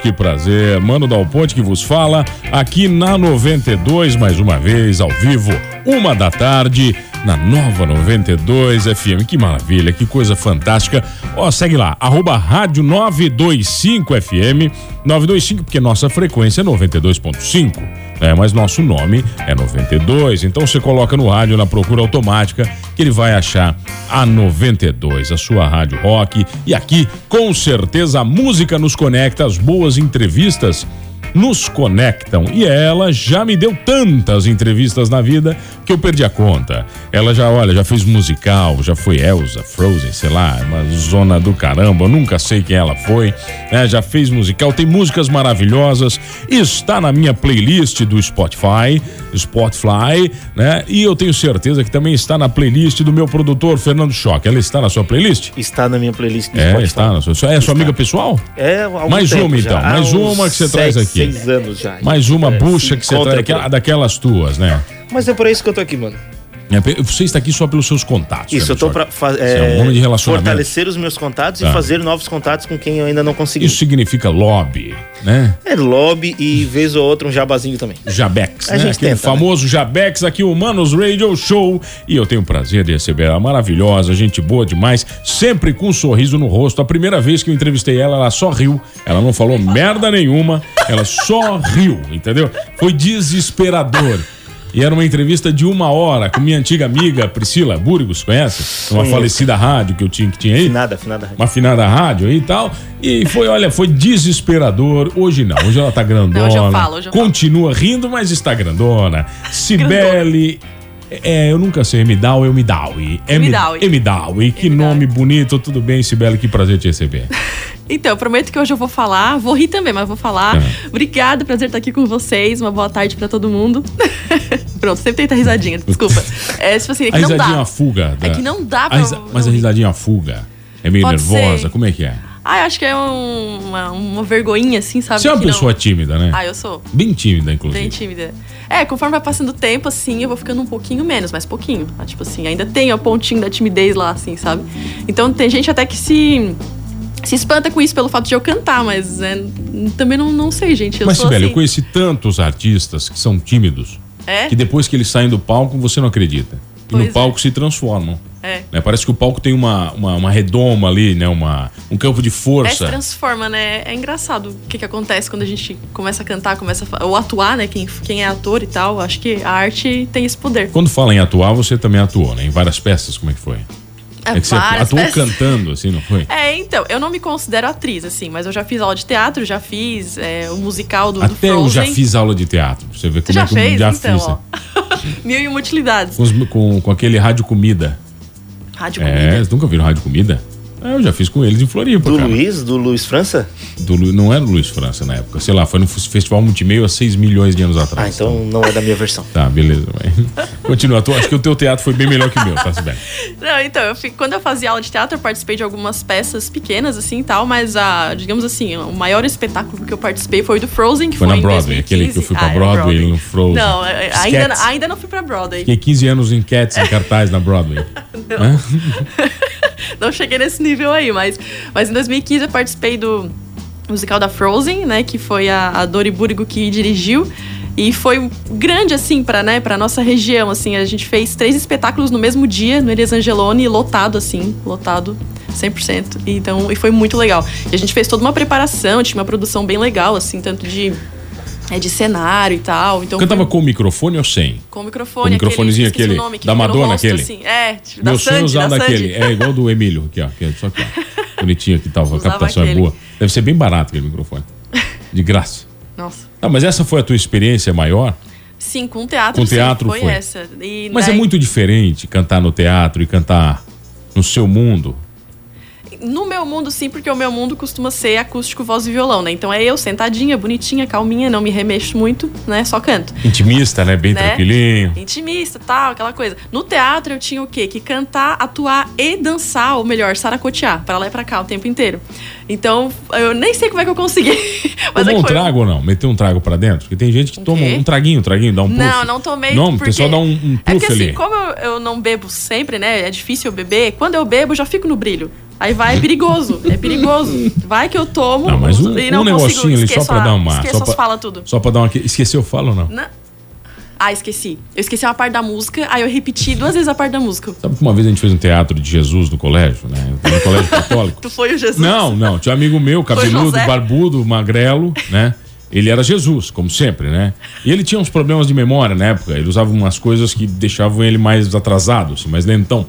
Que prazer. Mano Dal Ponte que vos fala aqui na 92, mais uma vez, ao vivo, uma da tarde, na nova 92 FM. Que maravilha, que coisa fantástica. Ó, segue lá, arroba rádio 925 FM. 925, porque nossa frequência é 92.5 é, mas nosso nome é 92. Então você coloca no rádio na procura automática que ele vai achar a 92, a sua rádio rock. E aqui, com certeza, a música nos conecta, as boas entrevistas nos conectam. E ela já me deu tantas entrevistas na vida que eu perdi a conta. Ela já, olha, já fez musical, já foi Elsa, Frozen, sei lá, uma zona do caramba, eu nunca sei quem ela foi, né? Já fez musical, tem músicas maravilhosas, está na minha playlist do Spotify, Spotify, né? E eu tenho certeza que também está na playlist do meu produtor Fernando Choque. Ela está na sua playlist? Está na minha playlist do é, Spotify. Está na sua, é sua amiga pessoal? É, Mais uma então, já. mais uma que você sete, traz aqui seis anos já. Mais uma é, bucha que você traz, daquela, daquelas tuas, né? Mas é por isso que eu tô aqui, mano. É, você está aqui só pelos seus contatos. Isso, eu tô para é, é um relacionamento. fortalecer os meus contatos tá. e fazer novos contatos com quem eu ainda não consegui. Isso significa lobby, né? É lobby e vez ou outra um jabazinho também. Jabex, a né? Gente tenta, né? famoso né? Jabex aqui, o Humanos Radio Show. E eu tenho o prazer de receber ela maravilhosa, gente boa demais, sempre com um sorriso no rosto. A primeira vez que eu entrevistei ela, ela só riu. Ela não falou merda nenhuma, ela só riu, entendeu? Foi desesperador. E era uma entrevista de uma hora com minha antiga amiga Priscila Burgos, conhece? Uma falecida rádio que eu tinha que tinha aí. Finada, finada rádio. Uma finada rádio aí e tal. E foi, olha, foi desesperador. Hoje não, hoje ela tá grandona. Não, hoje eu falo, hoje eu Continua falo. rindo, mas está grandona. Cibele. É, eu nunca sei, Emidawi ou Emidawi? Emidawi. Emidawi. Que nome bonito. Tudo bem, Cibele? Que prazer te receber. Então, prometo que hoje eu vou falar, vou rir também, mas vou falar. É. Obrigada, prazer estar aqui com vocês. Uma boa tarde para todo mundo. Pronto, sempre tenta risadinha, desculpa. É, tipo assim, é que a não dá. risadinha fuga. Da... É que não dá pra. A risa... Mas a risadinha fuga. É meio Pode nervosa? Ser. Como é que é? Ah, eu acho que é um, uma, uma vergonhinha, assim, sabe? Você é uma pessoa não... tímida, né? Ah, eu sou. Bem tímida, inclusive. Bem tímida. É, conforme vai passando o tempo, assim, eu vou ficando um pouquinho menos, mas pouquinho. Tipo assim, ainda tem o pontinho da timidez lá, assim, sabe? Então tem gente até que se se espanta com isso pelo fato de eu cantar, mas é, também não, não sei, gente. Eu mas, Sibeli, assim. eu conheci tantos artistas que são tímidos é? que depois que eles saem do palco, você não acredita. E pois no palco é. se transformam. É. Né? Parece que o palco tem uma, uma, uma, redoma ali, né? Uma, um campo de força. É, se transforma, né? É engraçado o que, que acontece quando a gente começa a cantar, começa a, ou atuar, né? Quem, quem é ator e tal. Acho que a arte tem esse poder. Quando fala em atuar, você também atuou, né? Em várias peças, como é que foi? É, que você atuou peças. cantando, assim, não foi? É, então, eu não me considero atriz, assim, mas eu já fiz aula de teatro, já fiz é, o musical do, Até do eu já fiz aula de teatro. Você vê como você é que fez? já então, fiz. Ó. Mil e uma utilidades. Com, com, com, aquele rádio comida. Rádio é, comida? Vocês nunca viram rádio comida? É, eu já fiz com eles em Floripa. Do cara. Luiz? Do Luiz França? Do, não era o Luiz França na época. Sei lá, foi no Festival Multimeio há 6 milhões de anos atrás. Ah, então não é da minha versão. Tá, beleza. Continua. Tu, acho que o teu teatro foi bem melhor que o meu, tá, bem. Não, então, eu, quando eu fazia aula de teatro, eu participei de algumas peças pequenas, assim e tal, mas, a, digamos assim, o maior espetáculo que eu participei foi o do Frozen, que foi, foi na Broadway, aquele que eu fui pra ah, Broadway, Broadway, no Frozen. Não, é, ainda, ainda não fui pra Broadway. Fiquei 15 anos em Cats, em cartaz na Broadway. não. não cheguei nesse nível aí, mas, mas em 2015 eu participei do musical da Frozen, né? Que foi a, a Dori Burigo que dirigiu. E foi grande, assim, pra, né, pra nossa região, assim. A gente fez três espetáculos no mesmo dia, no Elias Angeloni, lotado, assim, lotado 100%. Então, e foi muito legal. E a gente fez toda uma preparação, tinha uma produção bem legal, assim, tanto de É de cenário e tal. Então Cantava foi- com o microfone ou sem? com o microfone. Com o microfonezinho aquele que da Madonna, rosto, aquele? Assim. É, tipo, Meu da sonho é Sandy, usar da daquele. É igual do Emílio, aqui, ó. é Só que, ó, bonitinho aqui tal. A captação é aquele. boa. Deve ser bem barato aquele microfone. De graça. Nossa. Ah, mas essa foi a tua experiência maior? Sim, com teatro, Com sim, teatro foi, foi. essa. E Mas é muito diferente cantar no teatro e cantar no seu mundo. No meu mundo, sim, porque o meu mundo costuma ser acústico, voz e violão, né? Então é eu sentadinha, bonitinha, calminha, não me remexo muito, né? Só canto. Intimista, né? Bem Né? tranquilinho. Intimista, tal, aquela coisa. No teatro eu tinha o quê? Que cantar, atuar e dançar, ou melhor, saracotear, pra lá e pra cá o tempo inteiro. Então, eu nem sei como é que eu consegui. Mas é Tomou que um trago ou não? Meteu um trago pra dentro? Porque tem gente que Um toma um traguinho, um traguinho, dá um puff. Não, não tomei. Não, porque... pessoal dá um, um É puff porque assim, ali. como eu, eu não bebo sempre, né? É difícil eu beber. Quando eu bebo, eu já fico no brilho. Aí vai, é perigoso. É perigoso. Vai que eu tomo Não, mas um, e não um negocinho ali só pra dar uma. Só as pra, falas tudo. só pra dar uma. Esqueceu fala ou não? Não. Ah, esqueci. Eu esqueci uma parte da música, aí eu repeti duas vezes a parte da música. Sabe que uma vez a gente fez um teatro de Jesus no colégio, né? No colégio católico. Tu foi o Jesus? Não, não. Tinha um amigo meu, cabeludo, barbudo, magrelo, né? Ele era Jesus, como sempre, né? E ele tinha uns problemas de memória na época. Ele usava umas coisas que deixavam ele mais atrasado, assim, mais lentão.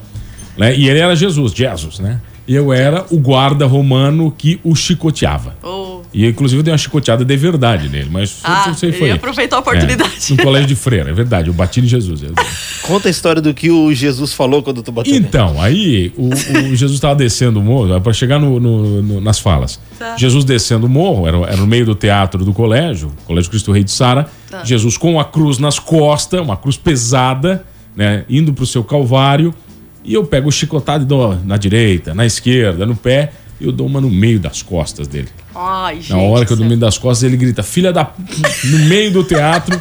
Né? E ele era Jesus, Jesus, né? E eu era o guarda romano que o chicoteava. Oh. E inclusive eu dei uma chicoteada de verdade nele, mas Ah, não sei foi. aproveitou a oportunidade. É, no colégio de freira, é verdade. Eu bati em Jesus. Conta a história do que o Jesus falou quando tu bateu. nele. Então, aí o, o Jesus estava descendo o morro, para chegar no- no- no- nas falas. Tá. Jesus descendo o morro, era, era no meio do teatro do colégio, Colégio Cristo Rei de Sara. Tá. Jesus com a cruz nas costas, uma cruz pesada, né, indo para o seu calvário. E eu pego o chicotado e dou na direita, na esquerda, no pé, e eu dou uma no meio das costas dele. Ai, gente. Na hora que eu do dou no céu. meio das costas, ele grita: Filha da. p-", no meio do teatro,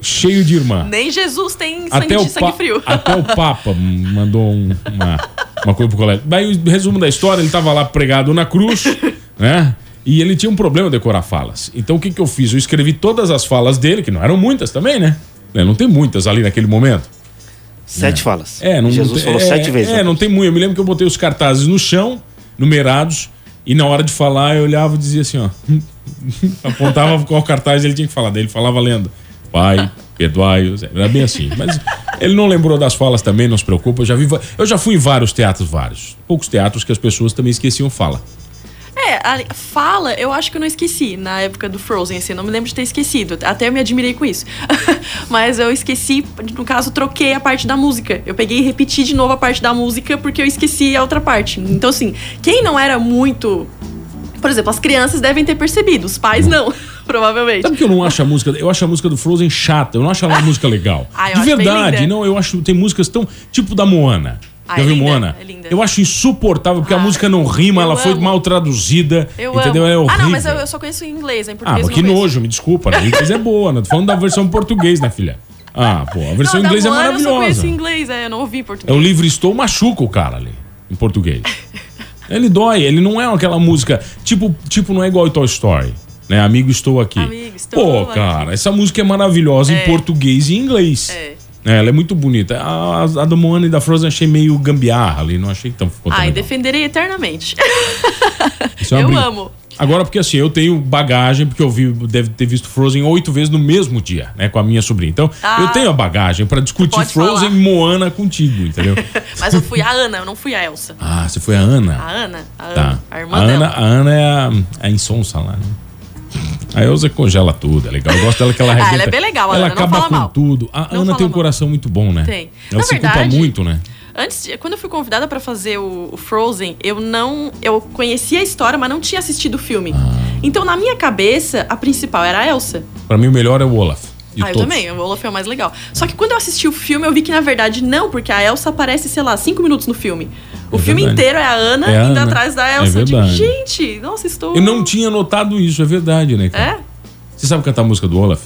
cheio de irmã. Nem Jesus tem sangue, Até o, de sangue frio. até o Papa mandou um- uma, uma coisa pro colégio. Daí, o resumo da história, ele tava lá pregado na cruz, né? E ele tinha um problema de decorar falas. Então, o que que eu fiz? Eu escrevi todas as falas dele, que não eram muitas também, né? Né, Não tem muitas ali naquele momento. Sete falas. É, não Jesus não tem- falou é, sete vezes. É, não tem muito. Eu me lembro que eu botei os cartazes no chão, numerados, e na hora de falar eu olhava e dizia assim, ó. apontava qual cartaz ele tinha que falar. Daí ele falava lendo. Pai, perdoai-os. Era bem assim. Mas ele não lembrou das falas também, não se preocupa. Eu já, vi, eu já fui em vários teatros, vários. Poucos teatros que as pessoas também esqueciam fala. É, a fala, eu acho que eu não esqueci na época do Frozen, assim, não me lembro de ter esquecido. Até eu me admirei com isso. Mas eu esqueci, no caso, troquei a parte da música. Eu peguei e repeti de novo a parte da música porque eu esqueci a outra parte. Então, assim, quem não era muito. Por exemplo, as crianças devem ter percebido, os pais não, provavelmente. Sabe que eu não acho a música. Eu acho a música do Frozen chata. Eu não acho ela uma música legal. Ah, eu De verdade, não. Eu acho. Tem músicas tão. Tipo da Moana. Ah, Já é viu linda, Moana? é linda. Eu acho insuportável, porque a Ah, música não rima, ela foi amo. mal traduzida. Eu entendeu? amo. É horrível. ah, não, mas eu, eu só conheço em inglês, em Ah, português mas eu que conheço. nojo, me desculpa. Né? A inglês é boa, né? Tô falando da versão em português, né, filha? Ah, pô, a versão Não, em inglês é Moana Eu só conheço maravilhosa. em inglês, é, eu não ouvi em É português. o livre estou machuca o cara ali, em português. Ele dói, ele não é aquela música. Tipo, tipo não é igual Toy Story. Né? Amigo, estou aqui. Amigo, estou Pô, aqui. cara, essa música é maravilhosa em É. português e inglês. É. É, ela é muito bonita. A, a da Moana e da Frozen achei meio gambiarra ali, não achei tão tão Ai, legal. defenderei eternamente. É eu amo. Agora, porque assim, eu tenho bagagem, porque eu vi, deve ter visto Frozen oito vezes no mesmo dia, né? Com a minha sobrinha. Então, Ah. eu tenho a bagagem pra discutir Frozen falar. e Moana contigo, entendeu? Mas eu fui a Ana, eu não fui a Elsa. ah, você foi a Ana. A Ana? A Ana. Tá. A irmã a, Ana, dela. a Ana é a, a insonsa lá, né? A Elza congela tudo, é legal. Eu gosto dela que ela Ah, ela arrebenta. é bem legal, a Ela Ana, acaba fala com mal. tudo. A Não Ana tem um mal. coração muito bom, né? Tem. Ela Na se culpa verdade, muito, né? Antes, de- quando eu fui convidada pra fazer o, o Frozen, eu não. Eu conhecia a história, mas não tinha assistido o filme. Ah. Então, na minha cabeça, a principal era a Elsa. Pra mim, o melhor é o Olaf. De ah, eu todos. também, o Olaf é o mais legal. Só que quando eu assisti o filme, eu vi que na verdade não, porque a Elsa aparece, sei lá, cinco minutos no filme. O É filme verdade. inteiro é a Ana É a indo Ana. atrás da É Elsa. digo, verdade. gente, nossa, estou. Eu não tinha notado isso, é verdade, né, cara? É? Você sabe cantar a música do Olaf?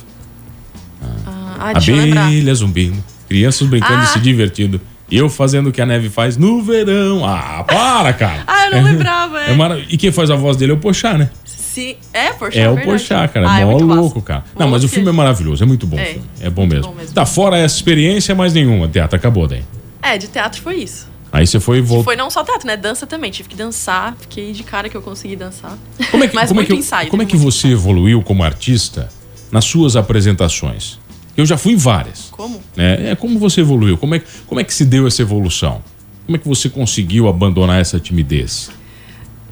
Ah, eu lembrar. Abelha zumbindo, crianças brincando e Ah. se divertindo. Eu fazendo o que a neve faz no verão. Ah, para, cara. Ah, eu não lembrava, é. É mara- E quem faz a voz dele é o Pochá, né? Se... É, Porchat, É o. Pochá, cara. Ah, É é mó louco, cara. Não, mas o filme é maravilhoso. É muito bom. É. filme. É bom mesmo. bom mesmo. Tá, fora essa experiência, mais nenhuma. Teatro acabou daí. É, de teatro foi isso. Aí você foi e voltou. Foi não só teatro, né? Dança também. Tive que dançar. Fiquei de cara que eu consegui dançar. Como é que, Mas como é muito que, ensaio. como é teve que você evoluiu como artista nas suas apresentações? Eu já fui em várias. Como? Né? É como você evoluiu? Como é, como é que se deu essa evolução? Como é que você conseguiu abandonar essa timidez?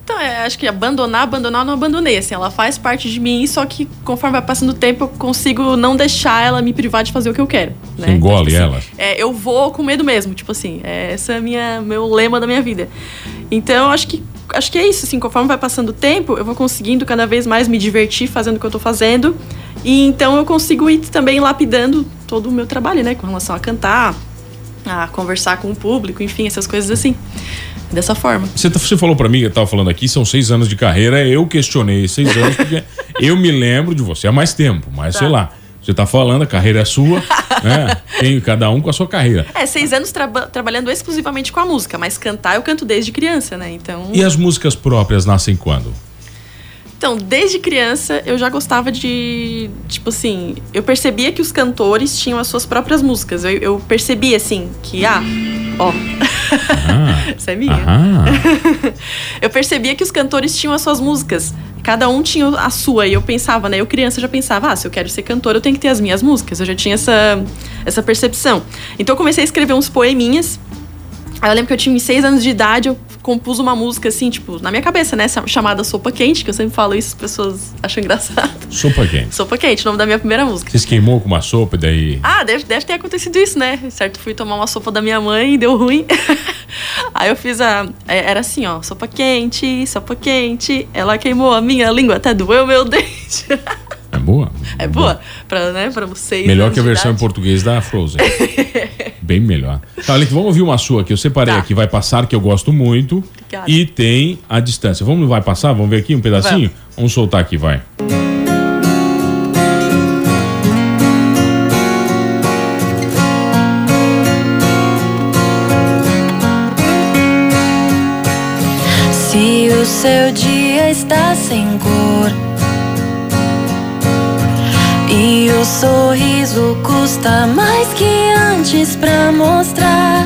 Então, é, acho que abandonar, abandonar, eu não abandonei. Assim, ela faz parte de mim, só que conforme vai passando o tempo, eu consigo não deixar ela me privar de fazer o que eu quero. Você engole então, ela? Assim, é, eu vou com medo mesmo, tipo assim. É, esse é minha, meu lema da minha vida. Então, acho que acho que é isso, assim, conforme vai passando o tempo, eu vou conseguindo cada vez mais me divertir fazendo o que eu tô fazendo. E então eu consigo ir também lapidando todo o meu trabalho, né? Com relação a cantar, a conversar com o público, enfim, essas coisas assim. Dessa forma. Você, tá, você falou para mim, eu tava falando aqui, são seis anos de carreira, eu questionei seis anos, porque eu me lembro de você há mais tempo, mas tá. sei lá. Você tá falando, a carreira é sua, né? Tem cada um com a sua carreira. É, seis anos tra trabalhando exclusivamente com a música, mas cantar eu canto desde criança, né? Então. E as músicas próprias nascem quando? Então, desde criança eu já gostava de. Tipo assim, eu percebia que os cantores tinham as suas próprias músicas. Eu, eu percebia, assim, que, ah, ó. Ah, Essa é minha. Ah. eu percebia que os cantores tinham as suas músicas. Cada um tinha a sua. E eu pensava, né? Eu criança já pensava, ah, se eu quero ser cantora, eu tenho que ter as minhas músicas. Eu já tinha essa, essa percepção. Então eu comecei a escrever uns poeminhas. Aí eu lembro que eu tinha seis anos de idade, eu compus uma música assim, tipo, na minha cabeça, né? Chamada Sopa Quente, que eu sempre falo isso, as pessoas acham engraçado. Sopa Quente. Sopa Quente, o nome da minha primeira música. Você se queimou com uma sopa e daí. Ah, deve, deve ter acontecido isso, né? Certo, fui tomar uma sopa da minha mãe e deu ruim. Aí eu fiz a. É, era assim, ó, sopa quente, sopa quente. Ela queimou a minha língua, até doeu meu dente. É boa? É boa, boa. Pra, né, pra vocês. Melhor que a versão em português da Frozen. Bem melhor. Tá, Alec, vamos ouvir uma sua que eu separei tá. aqui. Vai passar, que eu gosto muito. Obrigada. E tem a distância. Vamos Vai Passar? Vamos ver aqui um pedacinho? Vamos, vamos soltar aqui, vai. Se o seu dia está sem cor e o sorriso custa mais que antes pra mostrar.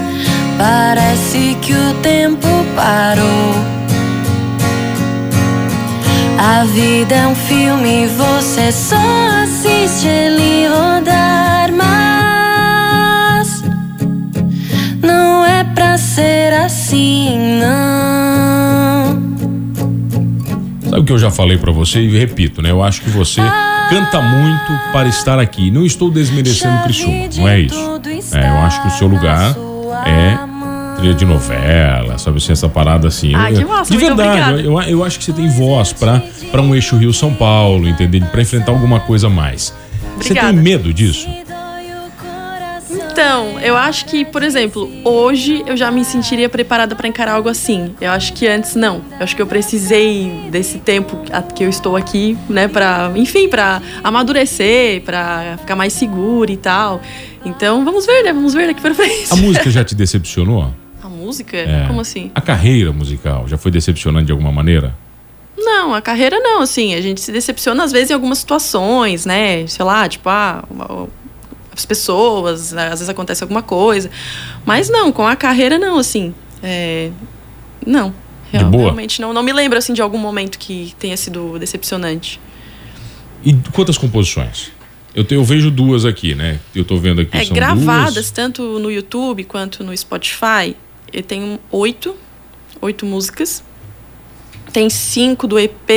Parece que o tempo parou. A vida é um filme, você só assiste ele rodar. Mas não é pra ser assim, não. Sabe o que eu já falei para você e repito, né? Eu acho que você. Ah canta muito para estar aqui. Não estou desmerecendo Criciúma, não é isso. É, eu acho que o seu lugar é trilha de novela, sabe assim, essa parada assim. Ah, que massa, de verdade, eu, eu acho que você tem voz para um eixo Rio-São Paulo, entendeu? Para enfrentar alguma coisa a mais. Obrigada. Você tem medo disso? Então, eu acho que, por exemplo, hoje eu já me sentiria preparada para encarar algo assim. Eu acho que antes não. Eu acho que eu precisei desse tempo que eu estou aqui, né, para, enfim, para amadurecer, para ficar mais segura e tal. Então, vamos ver, né? Vamos ver daqui para frente. A música já te decepcionou? A música? É. Como assim? A carreira musical já foi decepcionante de alguma maneira? Não, a carreira não, assim, a gente se decepciona às vezes em algumas situações, né? Sei lá, tipo, ah, as pessoas, né? às vezes acontece alguma coisa. Mas não, com a carreira não, assim. É, não. Real, realmente não, não me lembro assim de algum momento que tenha sido decepcionante. E quantas composições? Eu, te, eu vejo duas aqui, né? Eu tô vendo aqui. É, gravadas, duas. tanto no YouTube quanto no Spotify. Eu tenho oito, oito músicas. Tem cinco do EP.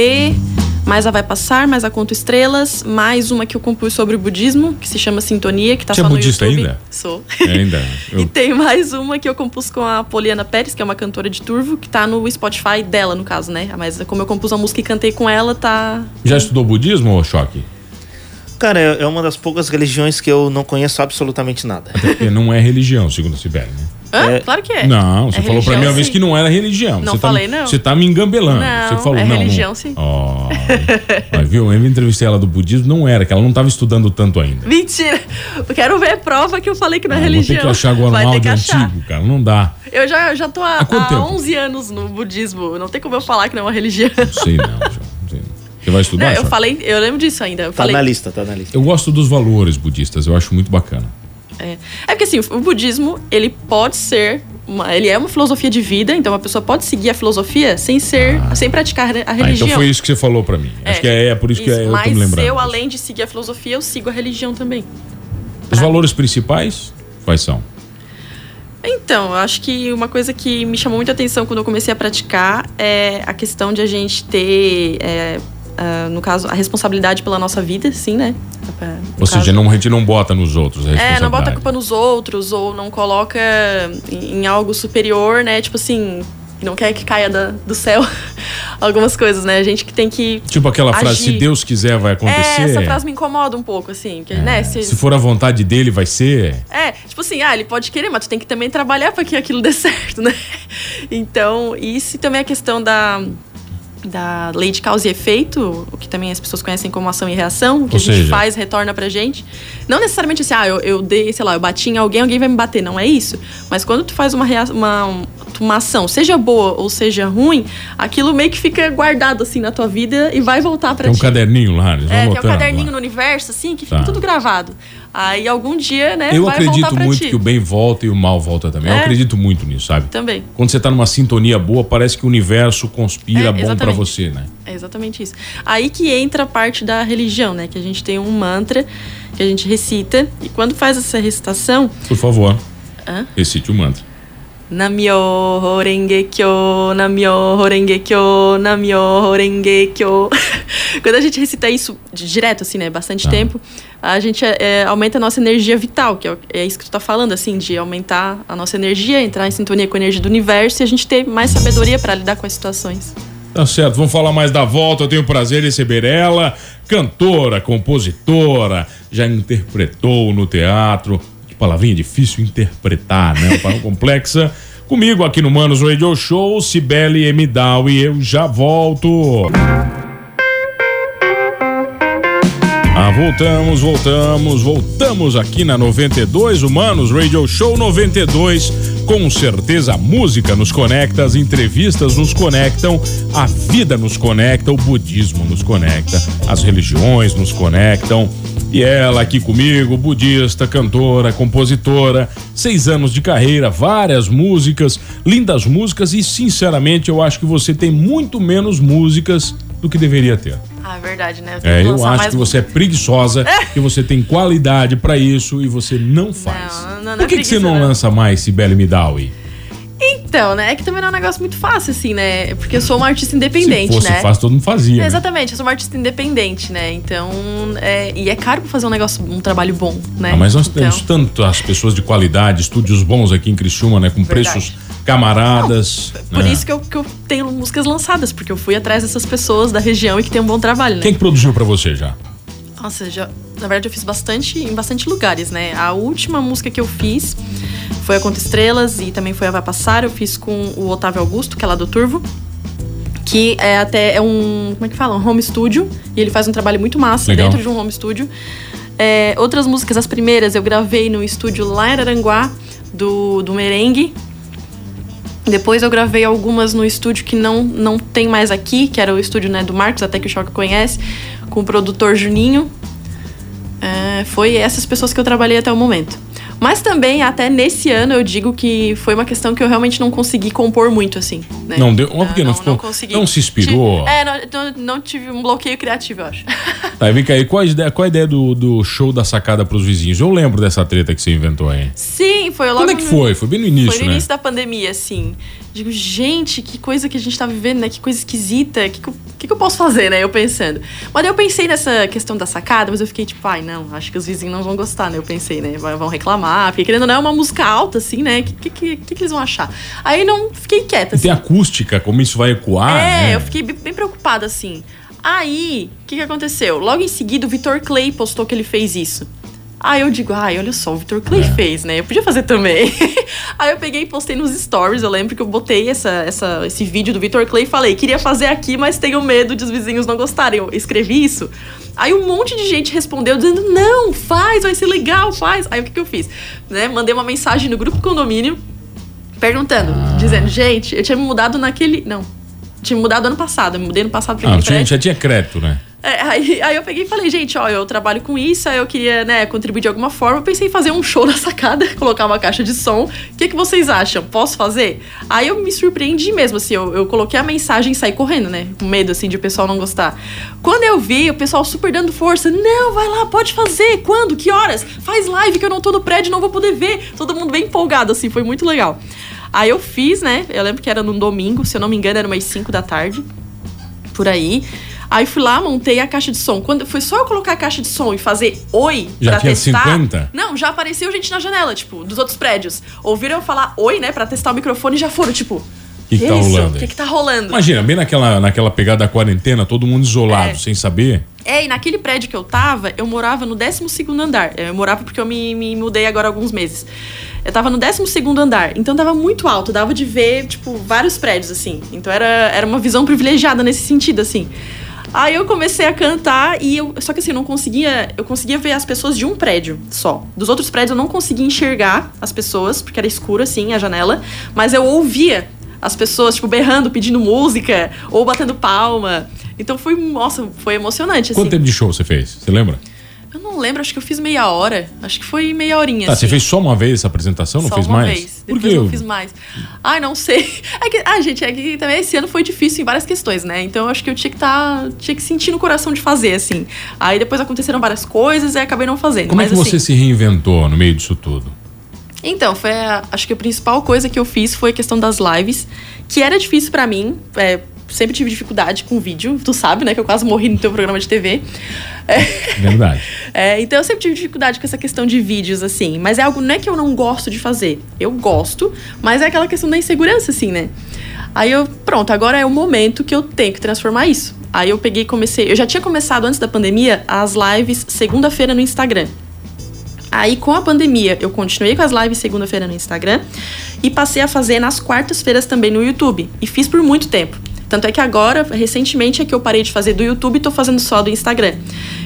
Mais a Vai Passar, mais a Conto Estrelas, mais uma que eu compus sobre o budismo, que se chama Sintonia, que tá Você só é no budista YouTube. ainda? Sou. É ainda. Eu... e tem mais uma que eu compus com a Poliana Pérez, que é uma cantora de turvo, que tá no Spotify dela, no caso, né? Mas como eu compus a música e cantei com ela, tá. Já estudou budismo choque? Cara, é, é uma das poucas religiões que eu não conheço absolutamente nada. Até porque não é religião, segundo a Sibeli, né? Hã? É... Claro que é. Não, você é falou pra mim uma vez que não era religião. Não você tá falei, tá, não. Você tá me engambelando. Não, você falou, é não, religião, não. sim. Oh, mas, viu? Eu entrevistei ela do budismo, não era, que ela não tava estudando tanto ainda. Mentira! Eu quero ver prova que eu falei que não é ah, religião. Vou ter que achar agora um áudio antigo, cara. Não dá. Eu já, já tô há, há, há 11 anos no budismo. Não tem como eu falar que não é uma religião. Não sei não, João. Você vai estudar? Não, eu falei, eu lembro disso ainda. Eu tá falei... na lista, tá na lista. Eu gosto dos valores budistas, eu acho muito bacana. É. é porque assim, o budismo, ele pode ser uma- ele é uma filosofia de vida, então a pessoa pode seguir a filosofia sem ser, sem praticar a re- a Ah, religião. então foi isso que você falou pra mim. Acho que é, é por isso, que Isso, eu tô Mas me lembrando. eu, além de seguir a filosofia, eu sigo a religião também. Os valores principais, quais são? Então, eu acho que uma coisa que me chamou muita atenção quando eu comecei a praticar é a questão de a gente ter, é, ah, no caso, a responsabilidade pela nossa vida, sim, né? No Ou seja, não, a gente não bota nos outros a É, não bota a culpa nos outros, ou não coloca em, algo superior, né? Tipo assim, não quer que caia da- do céu algumas coisas, né? A gente que tem que. Tipo aquela frase, agir. se Deus quiser vai acontecer. É, essa frase me incomoda um pouco, assim, que, né? Se, Se for a vontade dele, vai ser. É, tipo assim, ah, ele pode querer, mas tu tem que também trabalhar para que aquilo dê certo, né? Então, isso e também a questão da, da lei de causa e efeito, o que também as pessoas conhecem como ação e reação, o que Ou a gente seja- faz retorna pra gente. Não necessariamente assim, ah, eu, eu dei, sei lá, eu bati em alguém, alguém vai me bater, não é isso. Mas quando tu faz uma, rea- uma, uma ação, seja boa ou seja ruim, aquilo meio que fica guardado assim na tua vida e vai voltar pra Tem um ti. caderninho lá, eles É, tem um anotando caderninho lá. no universo, assim, que fica Tá. tudo gravado. Aí algum dia, né, Eu vai acredito muito ti. que o bem volta e o mal volta também. Eu É. acredito muito nisso, sabe? Também. Quando você tá numa sintonia boa, parece que o universo conspira É, bom exatamente. você, né? É exatamente isso. Aí que entra a parte da religião, né? Que a gente tem um mantra que a gente recita. E quando faz essa recitação, Por favor, Hã? recite o mantra. Namyo Horenge Kyo, Namyo Horenge Kyo, Namyo Horenge Kyo. Quando a gente recita isso di- direto, assim, né? Bastante Tá. tempo, a gente é, é, aumenta a nossa energia vital, que é, é isso que tu tá falando, assim, de aumentar a nossa energia, entrar em sintonia com a energia do universo e a gente ter mais sabedoria para lidar com as situações. Tá certo, vamos falar mais da volta. Eu tenho o prazer de receber ela, cantora, compositora, já interpretou no teatro. Que palavrinha difícil interpretar, né? Uma palavra complexa. Comigo aqui no Manos Radio Show, Cibele Emidawi. Eu já volto. Ah, voltamos, voltamos, voltamos aqui na 92, Humanos Radio Show 92. Com certeza a música nos conecta, as entrevistas nos conectam, a vida nos conecta, o budismo nos conecta, as religiões nos conectam. E ela aqui comigo, budista, cantora, compositora, seis anos de carreira, várias músicas, lindas músicas e sinceramente eu acho que você tem muito menos músicas do que deveria ter. Ah, é verdade, né? tenho É, eu acho mais que você é preguiçosa, que você tem qualidade pra isso e você não faz. Não, não, não Por que, é que você não não. lança mais Sibeli Midawi? Então, né? É que também não é um negócio muito fácil, assim, né? Porque eu sou uma artista independente, Se fosse né? fácil, todo mundo fazia. É, né? Exatamente, eu sou uma artista independente, né? Então, é, e é caro pra fazer um negócio, um trabalho bom, né? Ah, mas nós então, temos tantas pessoas de qualidade, estúdios bons aqui em Criciúma, né? Com Verdade. preços camaradas. Por né? isso que eu, que eu tenho músicas lançadas, porque eu fui atrás dessas pessoas da região e que tem um bom trabalho, né? Quem que produziu pra você já? Nossa, já, na verdade eu fiz bastante em bastante lugares, né? A última música que eu fiz foi a Conta Estrelas e também foi a Vai Passar. Eu fiz com o Otávio Augusto, que é lá do Turvo. Que é até é um. Como é que fala? Um home studio. E ele faz um trabalho muito massa Legal. dentro de um home studio. É, outras músicas, as primeiras, eu gravei no estúdio lá em Araranguá, do, do Merengue. Depois eu gravei algumas no estúdio que não, não tem mais aqui, que era o estúdio né, do Marcos, até que o Choque conhece, com o produtor Juninho. É, foi essas pessoas que eu trabalhei até o momento. Mas também, até nesse ano, eu digo que foi uma questão que eu realmente não consegui compor muito, assim. né? Não deu- mas por que não ficou- consegui. não se inspirou? Tive- é, não, não, não tive um bloqueio criativo, eu acho. Tá, vem cá aí, qual a ideia, qual a ideia do, do show da sacada pros vizinhos? Eu lembro dessa treta que você inventou aí. Sim, foi logo Quando é que foi? Foi bem no início, Foi no né? início da pandemia, assim. Digo, gente, que coisa que a gente tá vivendo, né? Que coisa esquisita. O que, que, eu- que, que eu posso fazer, né? Eu pensando. Mas eu pensei nessa questão da sacada, mas eu fiquei tipo, ai, não, acho que os vizinhos não vão gostar, né? Eu pensei, né? Vão reclamar. Porque querendo ou não, é uma música alta, assim, né? O que, que, que, que eles vão achar? Aí não fiquei quieta, E tem assim. acústica, como isso vai ecoar, É, né? eu fiquei bem bem preocupada, assim. Aí, o que, que aconteceu? Logo em seguida, o Vitor Clay postou que ele fez isso. Aí eu digo, ai, olha só, o Vitor Clay É. fez, né? Eu podia fazer também. Aí eu peguei e postei nos stories. Eu lembro que eu botei essa, essa, esse vídeo do Vitor Clay e falei, queria fazer aqui, mas tenho medo de os vizinhos não gostarem. Eu escrevi isso. Aí um monte de gente respondeu dizendo, não, faz, vai ser legal, faz. Aí o que, que eu fiz? Né? Mandei uma mensagem no grupo condomínio perguntando, Ah. dizendo, gente, eu tinha me mudado naquele. Não. Tinha me mudado ano passado, eu me mudei ano passado pra Ah, tinha, prédio. já tinha crédito, né? É, aí, aí eu peguei e falei, gente, ó, eu trabalho com isso, aí eu queria, né, contribuir de alguma forma. Eu pensei em fazer um show na sacada, colocar uma caixa de som. O que, que vocês acham? Posso fazer? Aí eu me surpreendi mesmo, assim, eu, eu coloquei a mensagem e saí correndo, né? Com medo, assim, de o pessoal não gostar. Quando eu vi o pessoal super dando força, não, vai lá, pode fazer. Quando? Que horas? Faz live que eu não tô no prédio, não vou poder ver. Todo mundo bem empolgado, assim, foi muito legal. Aí eu fiz, né? Eu lembro que era num domingo, se eu não me engano, era umas 5 da tarde. Por aí. Aí fui lá, montei a caixa de som. Quando foi só eu colocar a caixa de som e fazer oi Já pra tinha testar. 50? Não, já apareceu gente na janela, tipo, dos outros prédios. Ouviram eu falar oi, né, pra testar o microfone e já foram, tipo. Que que tá isso? rolando O que aí?" que tá rolando? Imagina, bem naquela, naquela pegada da quarentena, todo mundo isolado, É. sem saber. É, e naquele prédio que eu tava, eu morava no 12 andar. Eu morava porque eu me, me mudei agora há alguns meses. Eu tava no 12 andar, então tava muito alto, dava de ver, tipo, vários prédios, assim. Então era, era uma visão privilegiada nesse sentido, assim. Aí eu comecei a cantar e eu. Só que assim, eu não conseguia. Eu conseguia ver as pessoas de um prédio só. Dos outros prédios eu não conseguia enxergar as pessoas, porque era escuro, assim, a janela. Mas eu ouvia as pessoas, tipo, berrando, pedindo música, ou batendo palma. Então foi, nossa, foi emocionante, assim. Quanto tempo de show você fez? Você lembra? Eu não lembro, acho que eu fiz meia hora. Acho que foi meia horinha. Tá, assim. você fez só uma vez essa apresentação, não Só fez uma mais? vez. Por Depois quê? não fiz mais. Ai, não sei. É que, ah, gente, é que também esse ano foi difícil em várias questões, né? Então eu acho que eu tinha que estar. tinha que sentir no coração de fazer, assim. Aí depois aconteceram várias coisas e acabei não fazendo. Como Mas é que assim, você se reinventou no meio disso tudo? Então, foi a- acho que a principal coisa que eu fiz foi a questão das lives, que era difícil pra mim. é, sempre tive dificuldade com vídeo, tu sabe, né? Que eu quase morri no teu programa de TV. É, Verdade. é, então eu sempre tive dificuldade com essa questão de vídeos, assim. Mas é algo, não é que eu não gosto de fazer. Eu gosto, mas é aquela questão da insegurança, assim, né? Aí eu, pronto, agora é o momento que eu tenho que transformar isso. Aí eu peguei e comecei. Eu já tinha começado antes da pandemia as lives segunda-feira no Instagram. Aí, com a pandemia, eu continuei com as lives segunda-feira no Instagram e passei a fazer nas quartas-feiras também no YouTube. E fiz por muito tempo. Tanto é que agora, recentemente, é que eu parei de fazer do YouTube e tô fazendo só do Instagram.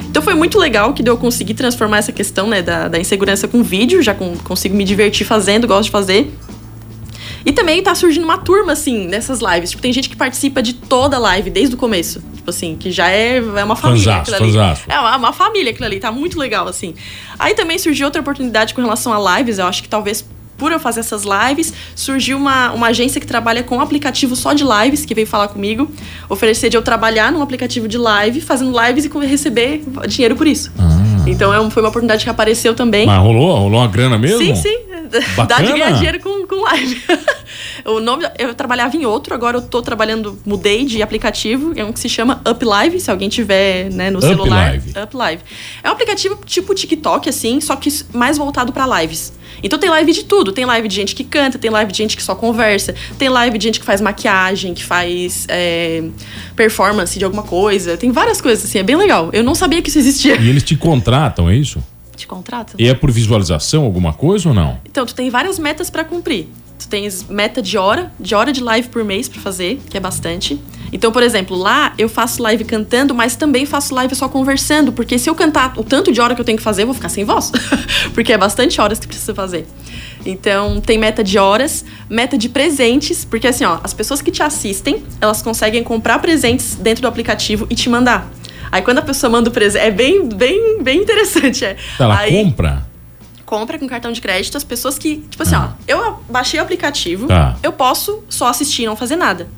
Então foi muito legal que eu consegui transformar essa questão né, da, da insegurança com vídeo, já com- consigo me divertir fazendo, gosto de fazer. E também tá surgindo uma turma, assim, nessas lives. Tipo, tem gente que participa de toda a live, desde o começo. Tipo assim, que já é, é uma família Fanzaço, aquilo ali. fanzaço. É uma, uma família aquilo ali, tá muito legal, assim. Aí também surgiu outra oportunidade com relação a lives. Eu acho que talvez por eu fazer essas lives, surgiu uma, uma agência que trabalha com um aplicativo só de lives, que veio falar comigo, oferecer de eu trabalhar num aplicativo de live, fazendo lives e receber dinheiro por isso. Então é um- foi uma oportunidade que apareceu também. Mas rolou? Rolou uma grana mesmo? Sim, sim. Dá Bacana. de ganhar dinheiro com, com live. o nome, eu trabalhava em outro, agora eu tô trabalhando, mudei de aplicativo, é um que se chama Up Live, se alguém tiver, né, no Up celular. Live. Up Live. É um aplicativo tipo TikTok, assim, só que mais voltado pra lives. Então tem live de tudo. Tem live de gente que canta, tem live de gente que só conversa, tem live de gente que faz maquiagem, que faz é, performance de alguma coisa. Tem várias coisas, assim, é bem legal. Eu não sabia que isso existia. E eles te contratam, é isso? Te contrata? E é por visualização, alguma coisa ou não? Então, tu tem várias metas pra cumprir. Tu tens meta de hora, de hora de live por mês pra fazer, que é bastante. Então, por exemplo, lá eu faço live cantando, mas também faço live só conversando, porque se eu cantar o tanto de hora que eu tenho que fazer, eu vou ficar sem voz. porque é bastante horas que precisa fazer. Então, tem meta de horas, meta de presentes, porque assim, ó, as pessoas que te assistem, elas conseguem comprar presentes dentro do aplicativo e te mandar. Aí quando a pessoa manda o presente, é bem, bem, bem interessante, é. Ela Aí, compra? compra com cartão de crédito as pessoas que, tipo assim, ó, eu baixei o aplicativo, Tá. eu posso só assistir e não fazer nada.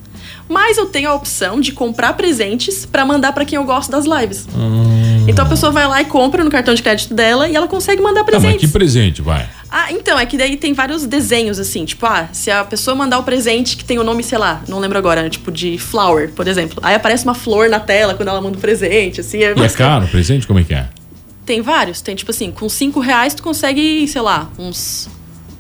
Mas eu tenho a opção de comprar presentes pra mandar pra quem eu gosto das lives. Então a pessoa vai lá e compra no cartão de crédito dela e ela consegue mandar Tá, mas presentes. que presente, vai? Ah, então, é que daí tem vários desenhos, assim, tipo, ah, se a pessoa mandar o presente que tem o nome, sei lá, não lembro agora, tipo de flower, por exemplo. Aí aparece uma flor na tela quando ela manda o presente, assim. E é caro o presente? Como é que é? Tem vários. Tem, tipo assim, com cinco reais tu consegue, sei lá, uns.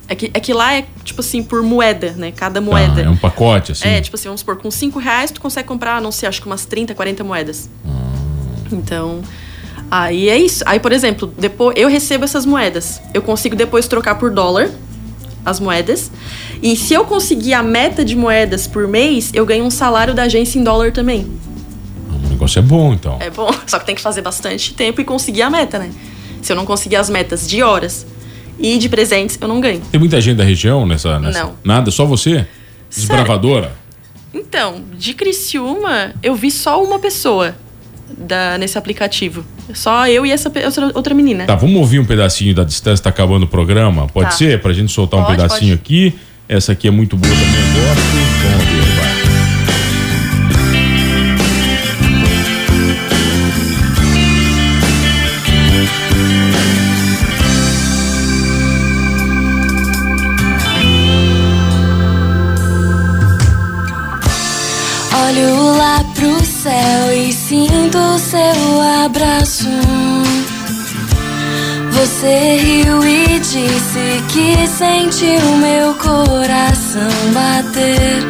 É que, é que lá é, tipo assim, por moeda, né? Cada moeda. Tá, é um pacote, assim? É, tipo assim, vamos supor, com cinco reais tu consegue comprar, não sei, acho que umas 30, 40 moedas. Então. Aí é isso. Aí, por exemplo, depois eu recebo essas moedas. Eu consigo depois trocar por dólar as moedas. E se eu conseguir a meta de moedas por mês, eu ganho um salário da agência em dólar também. O negócio é bom, então. É bom, só que tem que fazer bastante tempo e conseguir a meta, né? Se eu não conseguir as metas de horas e de presentes, eu não ganho. Tem muita gente da região nessa. nessa... Não. Nada? Só você? Desbravadora? Então, de Criciúma, eu vi só uma pessoa. Da, nesse aplicativo. Só eu e essa outra, menina. Tá, vamos ouvir um pedacinho da distância, tá acabando o programa? Pode Tá. ser? Pra gente soltar um Pode, pedacinho pode. aqui. Essa aqui é muito boa também, eu gosto. Vamos ver, sinto o seu abraço. Você riu e disse que sentiu meu coração bater.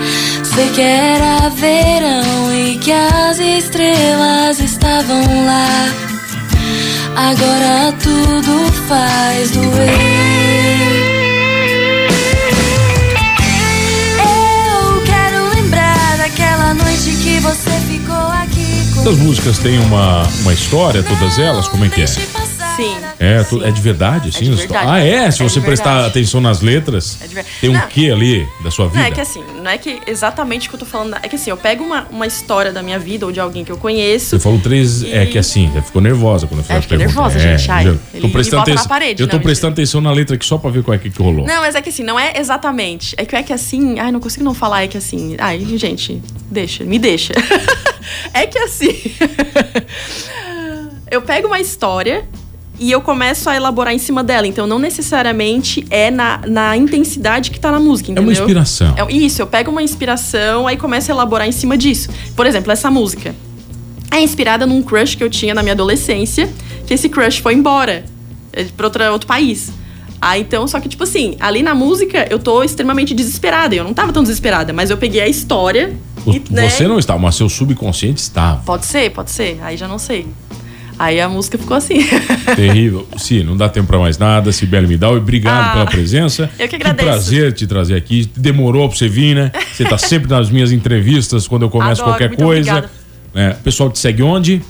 Sei que era verão e que as estrelas estavam lá. Agora tudo faz doer. Essas músicas têm uma, uma história, todas elas? Como é que é? Sim. É, tu- é de verdade, assim? de verdade. Ah, é? Se É você prestar atenção nas letras, É tem um Não. quê ali da sua vida? Não, é que assim, não é que exatamente o que eu tô falando. É que assim, eu pego uma, uma história da minha vida ou de alguém que eu conheço. Você falou três. É E- que assim, você ficou nervosa quando eu fiz É, a fiquei pergunta. nervosa, gente, ai. já- tô prestando atenção. parede, eu tô não, prestando atenção na letra aqui só pra ver qual é que, que rolou. Não, mas é que assim, não é exatamente. É que é que assim. Ai, não consigo não falar, é que assim. Ai, gente, deixa, me deixa. é que assim. eu pego uma história e eu começo a elaborar em cima dela. Então, não necessariamente é na, na intensidade que tá na música, É entendeu? uma inspiração. É- isso, eu pego uma inspiração, aí começo a elaborar em cima disso. Por exemplo, essa música é inspirada num crush que eu tinha na minha adolescência, que esse crush foi embora é, pra outra, outro país. Ah, então, só que, tipo assim, ali na música eu tô extremamente desesperada. Eu não tava tão desesperada, mas eu peguei a história. O- e, né, Você não estava, mas seu subconsciente estava. Pode ser, pode ser. Aí já não sei. Aí a música ficou assim. Terrível. Sim, não dá tempo pra mais nada. Sibeli Midal, obrigado Ah, pela presença. eu que agradeço. prazer te trazer aqui. Demorou pra você vir, né? Você tá sempre nas minhas entrevistas quando eu começo Adoro, qualquer coisa. É, o pessoal te segue onde?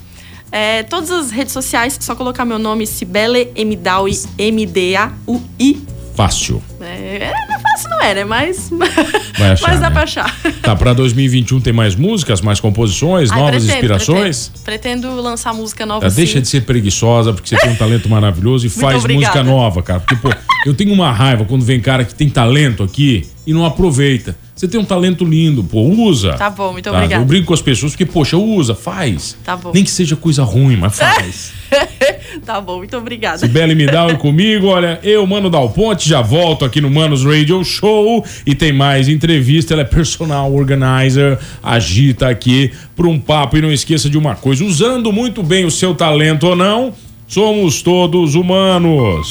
É, todas as redes sociais, só colocar meu nome, Cibele Emidaui, M-D-A-U-I. Fácil. É, fácil, não é, né? Mas, Vai achar, mas dá né? pra achar. Tá, pra 2021 tem mais músicas, mais composições, Ai, novas pretendo, inspirações? Pretendo, pretendo lançar música nova sim. Deixa de ser preguiçosa, porque você tem um talento maravilhoso e faz obrigada. música nova, cara. Porque, pô, eu tenho uma raiva quando vem cara que tem talento aqui e não aproveita. Você tem um talento lindo, pô, usa. Tá bom, muito Tá? obrigada. Eu brinco com as pessoas porque, poxa, usa, faz. Tá bom. Nem que seja coisa ruim, mas faz. tá bom, muito obrigada. Sibeli Midal e comigo, olha, eu, Mano Dal Ponte, já volto aqui no Manos Radio Show e tem mais entrevista. Ela é personal organizer, agita aqui para um papo. E não esqueça de uma coisa: usando muito bem o seu talento ou não, somos todos humanos.